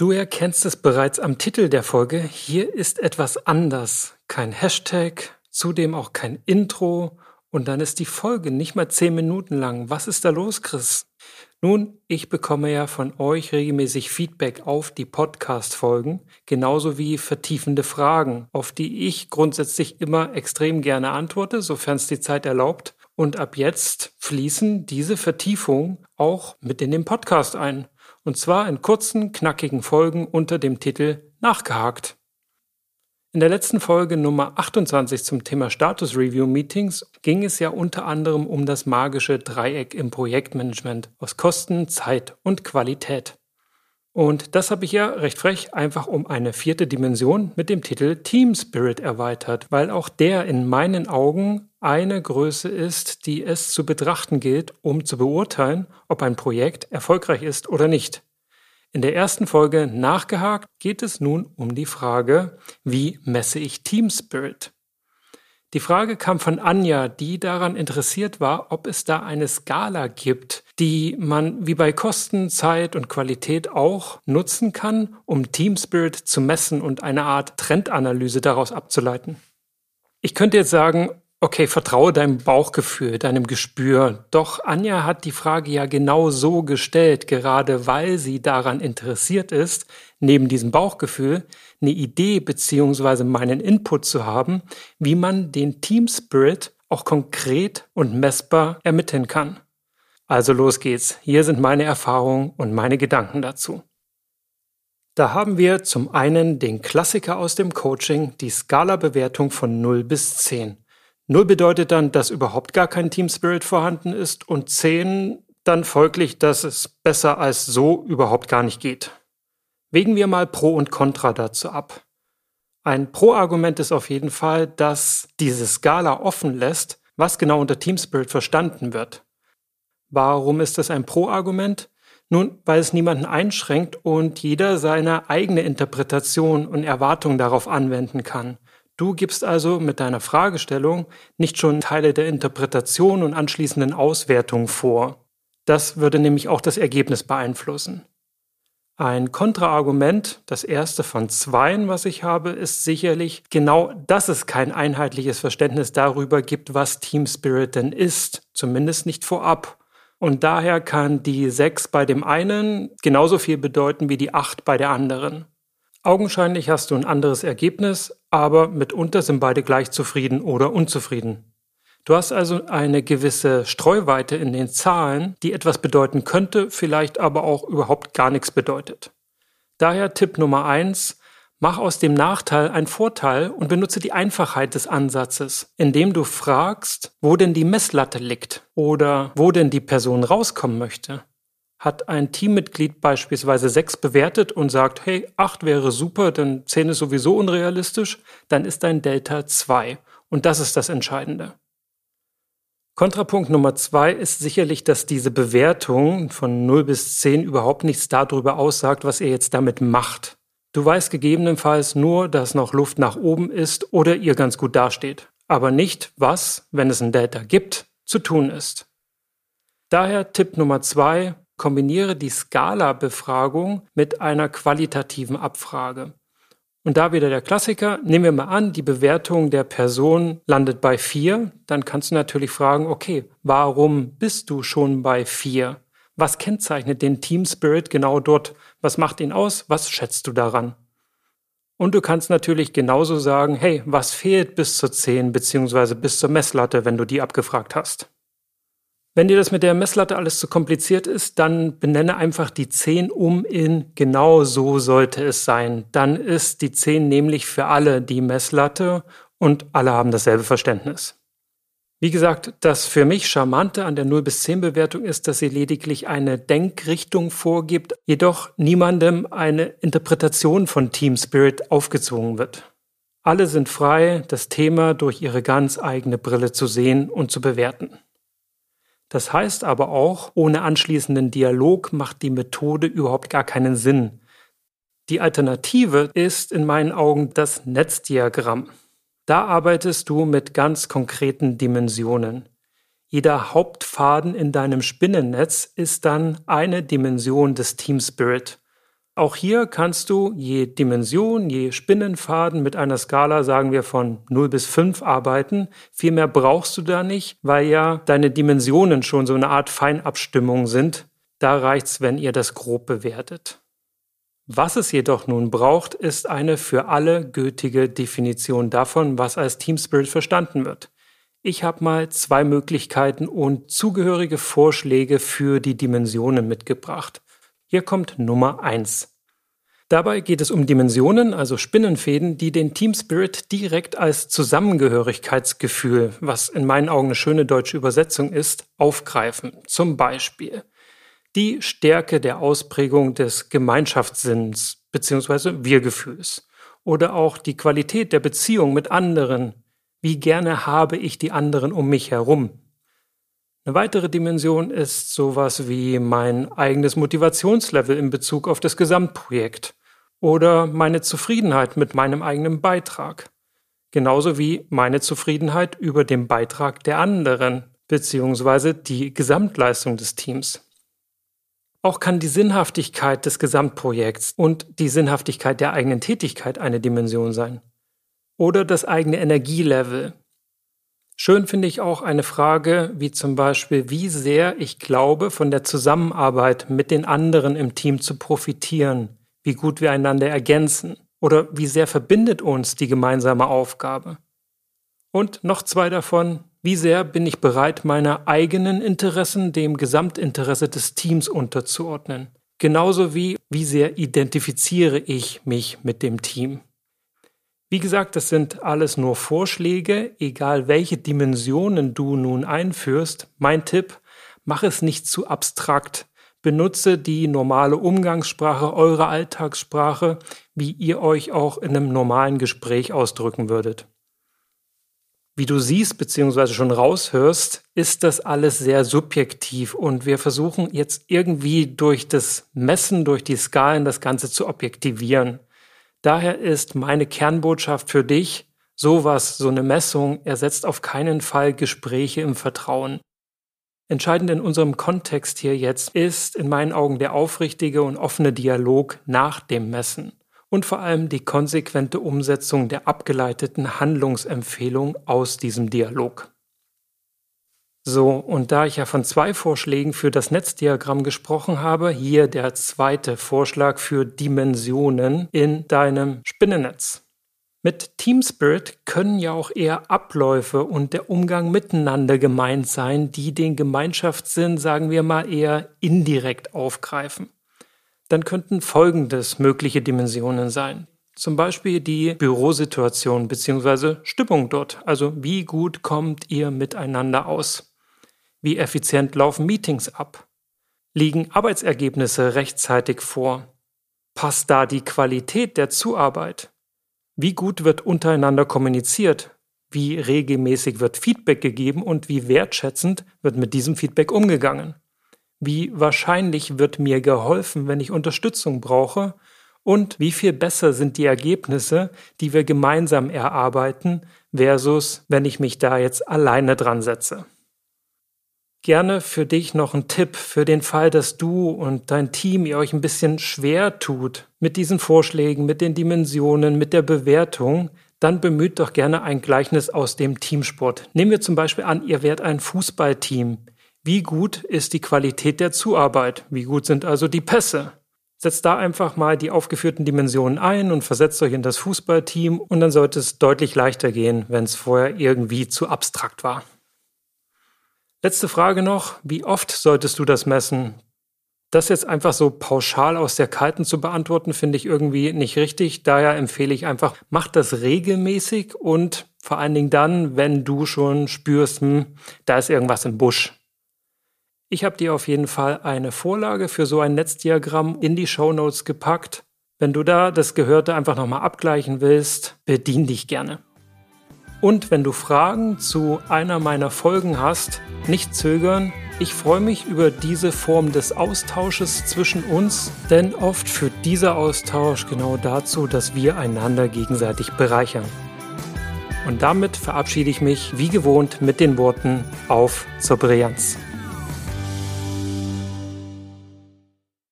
Du erkennst es bereits am Titel der Folge. Hier ist etwas anders. Kein Hashtag, zudem auch kein Intro. Und dann ist die Folge nicht mal zehn Minuten lang. Was ist da los, Chris? Nun, ich bekomme ja von euch regelmäßig Feedback auf die Podcast-Folgen, genauso wie vertiefende Fragen, auf die ich grundsätzlich immer extrem gerne antworte, sofern es die Zeit erlaubt. Und ab jetzt fließen diese Vertiefungen auch mit in den Podcast ein und zwar in kurzen, knackigen Folgen unter dem Titel Nachgehakt. In der letzten Folge Nummer 28 zum Thema Status Review Meetings ging es ja unter anderem um das magische Dreieck im Projektmanagement aus Kosten, Zeit und Qualität. Und das habe ich ja recht frech einfach um eine vierte Dimension mit dem Titel Team Spirit erweitert, weil auch der in meinen Augen eine Größe ist, die es zu betrachten gilt, um zu beurteilen, ob ein Projekt erfolgreich ist oder nicht. In der ersten Folge nachgehakt geht es nun um die Frage, wie messe ich Team Spirit? Die Frage kam von Anja, die daran interessiert war, ob es da eine Skala gibt, die man wie bei Kosten, Zeit und Qualität auch nutzen kann, um Team Spirit zu messen und eine Art Trendanalyse daraus abzuleiten. Ich könnte jetzt sagen, okay, vertraue deinem Bauchgefühl, deinem Gespür. Doch Anja hat die Frage ja genau so gestellt, gerade weil sie daran interessiert ist, neben diesem Bauchgefühl eine Idee beziehungsweise meinen Input zu haben, wie man den Team Spirit auch konkret und messbar ermitteln kann. Also los geht's. Hier sind meine Erfahrungen und meine Gedanken dazu. Da haben wir zum einen den Klassiker aus dem Coaching, die Skala-Bewertung von 0 bis 10. Null bedeutet dann, dass überhaupt gar kein Team Spirit vorhanden ist und zehn dann folglich, dass es besser als so überhaupt gar nicht geht. Wägen wir mal Pro und Contra dazu ab. Ein Pro-Argument ist auf jeden Fall, dass diese Skala offen lässt, was genau unter Team Spirit verstanden wird. Warum ist das ein Pro-Argument? Nun, weil es niemanden einschränkt und jeder seine eigene Interpretation und Erwartung darauf anwenden kann. Du gibst also mit deiner Fragestellung nicht schon Teile der Interpretation und anschließenden Auswertung vor. Das würde nämlich auch das Ergebnis beeinflussen. Ein Kontraargument, das erste von zweien, was ich habe, ist sicherlich genau, dass es kein einheitliches Verständnis darüber gibt, was Team Spirit denn ist, zumindest nicht vorab. Und daher kann die sechs bei dem einen genauso viel bedeuten wie die acht bei der anderen. Augenscheinlich hast du ein anderes Ergebnis, aber mitunter sind beide gleich zufrieden oder unzufrieden. Du hast also eine gewisse Streuweite in den Zahlen, die etwas bedeuten könnte, vielleicht aber auch überhaupt gar nichts bedeutet. Daher Tipp Nummer eins: Mach aus dem Nachteil einen Vorteil und benutze die Einfachheit des Ansatzes, indem du fragst, wo denn die Messlatte liegt oder wo denn die Person rauskommen möchte. Hat ein Teammitglied beispielsweise sechs bewertet und sagt, hey, acht wäre super, denn zehn ist sowieso unrealistisch, dann ist dein Delta zwei. Und das ist das Entscheidende. Kontrapunkt Nummer zwei ist sicherlich, dass diese Bewertung von 0 bis 10 überhaupt nichts darüber aussagt, was ihr jetzt damit macht. Du weißt gegebenenfalls nur, dass noch Luft nach oben ist oder ihr ganz gut dasteht, aber nicht, was, wenn es ein Delta gibt, zu tun ist. Daher Tipp Nummer zwei, kombiniere die Skala-Befragung mit einer qualitativen Abfrage. Und da wieder der Klassiker, nehmen wir mal an, die Bewertung der Person landet bei vier, dann kannst du natürlich fragen, okay, warum bist du schon bei vier? Was kennzeichnet den Team Spirit genau dort? Was macht ihn aus? Was schätzt du daran? Und du kannst natürlich genauso sagen, hey, was fehlt bis zur 10 beziehungsweise bis zur Messlatte, wenn du die abgefragt hast? Wenn dir das mit der Messlatte alles zu kompliziert ist, dann benenne einfach die 10 um in genau so sollte es sein. Dann ist die 10 nämlich für alle die Messlatte und alle haben dasselbe Verständnis. Wie gesagt, das für mich Charmante an der 0 bis 10 Bewertung ist, dass sie lediglich eine Denkrichtung vorgibt, jedoch niemandem eine Interpretation von Team Spirit aufgezwungen wird. Alle sind frei, das Thema durch ihre ganz eigene Brille zu sehen und zu bewerten. Das heißt aber auch, ohne anschließenden Dialog macht die Methode überhaupt gar keinen Sinn. Die Alternative ist in meinen Augen das Netzdiagramm. Da arbeitest du mit ganz konkreten Dimensionen. Jeder Hauptfaden in deinem Spinnennetz ist dann eine Dimension des Team Spirit. Auch hier kannst du je Dimension, je Spinnenfaden mit einer Skala, sagen wir von 0 bis 5 arbeiten. Viel mehr brauchst du da nicht, weil ja deine Dimensionen schon so eine Art Feinabstimmung sind. Da reicht's, wenn ihr das grob bewertet. Was es jedoch nun braucht, ist eine für alle gültige Definition davon, was als Team Spirit verstanden wird. Ich habe mal zwei Möglichkeiten und zugehörige Vorschläge für die Dimensionen mitgebracht. Hier kommt Nummer eins. Dabei geht es um Dimensionen, also Spinnenfäden, die den Team Spirit direkt als Zusammengehörigkeitsgefühl, was in meinen Augen eine schöne deutsche Übersetzung ist, aufgreifen. Zum Beispiel die Stärke der Ausprägung des Gemeinschaftssinns bzw. Wir-Gefühls oder auch die Qualität der Beziehung mit anderen. Wie gerne habe ich die anderen um mich herum? Eine weitere Dimension ist sowas wie mein eigenes Motivationslevel in Bezug auf das Gesamtprojekt oder meine Zufriedenheit mit meinem eigenen Beitrag. Genauso wie meine Zufriedenheit über den Beitrag der anderen beziehungsweise die Gesamtleistung des Teams. Auch kann die Sinnhaftigkeit des Gesamtprojekts und die Sinnhaftigkeit der eigenen Tätigkeit eine Dimension sein. Oder das eigene Energielevel, Schön finde ich auch eine Frage wie zum Beispiel, wie sehr ich glaube, von der Zusammenarbeit mit den anderen im Team zu profitieren, wie gut wir einander ergänzen oder wie sehr verbindet uns die gemeinsame Aufgabe. Und noch zwei davon, wie sehr bin ich bereit, meine eigenen Interessen dem Gesamtinteresse des Teams unterzuordnen. Genauso wie, wie sehr identifiziere ich mich mit dem Team. Wie gesagt, das sind alles nur Vorschläge, egal welche Dimensionen du nun einführst. Mein Tipp, mach es nicht zu abstrakt. Benutze die normale Umgangssprache, eure Alltagssprache, wie ihr euch auch in einem normalen Gespräch ausdrücken würdet. Wie du siehst bzw. schon raushörst, ist das alles sehr subjektiv und wir versuchen jetzt irgendwie durch das Messen, durch die Skalen das Ganze zu objektivieren. Daher ist meine Kernbotschaft für dich, sowas, so eine Messung ersetzt auf keinen Fall Gespräche im Vertrauen. Entscheidend in unserem Kontext hier jetzt ist in meinen Augen der aufrichtige und offene Dialog nach dem Messen und vor allem die konsequente Umsetzung der abgeleiteten Handlungsempfehlung aus diesem Dialog. So, und da ich ja von zwei Vorschlägen für das Netzdiagramm gesprochen habe, hier der zweite Vorschlag für Dimensionen in deinem Spinnennetz. Mit Team Spirit können ja auch eher Abläufe und der Umgang miteinander gemeint sein, die den Gemeinschaftssinn, sagen wir mal, eher indirekt aufgreifen. Dann könnten folgendes mögliche Dimensionen sein. Zum Beispiel die Bürosituation bzw. Stimmung dort. Also wie gut kommt ihr miteinander aus? Wie effizient laufen Meetings ab? Liegen Arbeitsergebnisse rechtzeitig vor? Passt da die Qualität der Zuarbeit? Wie gut wird untereinander kommuniziert? Wie regelmäßig wird Feedback gegeben und wie wertschätzend wird mit diesem Feedback umgegangen? Wie wahrscheinlich wird mir geholfen, wenn ich Unterstützung brauche? Und wie viel besser sind die Ergebnisse, die wir gemeinsam erarbeiten, versus wenn ich mich da jetzt alleine dran setze? gerne für dich noch ein Tipp für den Fall, dass du und dein Team ihr euch ein bisschen schwer tut mit diesen Vorschlägen, mit den Dimensionen, mit der Bewertung, dann bemüht doch gerne ein Gleichnis aus dem Teamsport. Nehmen wir zum Beispiel an, ihr wärt ein Fußballteam. Wie gut ist die Qualität der Zuarbeit? Wie gut sind also die Pässe? Setzt da einfach mal die aufgeführten Dimensionen ein und versetzt euch in das Fußballteam und dann sollte es deutlich leichter gehen, wenn es vorher irgendwie zu abstrakt war. Letzte Frage noch. Wie oft solltest du das messen? Das jetzt einfach so pauschal aus der Kalten zu beantworten, finde ich irgendwie nicht richtig. Daher empfehle ich einfach, mach das regelmäßig und vor allen Dingen dann, wenn du schon spürst, hm, da ist irgendwas im Busch. Ich habe dir auf jeden Fall eine Vorlage für so ein Netzdiagramm in die Show Notes gepackt. Wenn du da das Gehörte einfach nochmal abgleichen willst, bedien dich gerne. Und wenn du Fragen zu einer meiner Folgen hast, nicht zögern. Ich freue mich über diese Form des Austausches zwischen uns, denn oft führt dieser Austausch genau dazu, dass wir einander gegenseitig bereichern. Und damit verabschiede ich mich wie gewohnt mit den Worten auf zur Brillanz.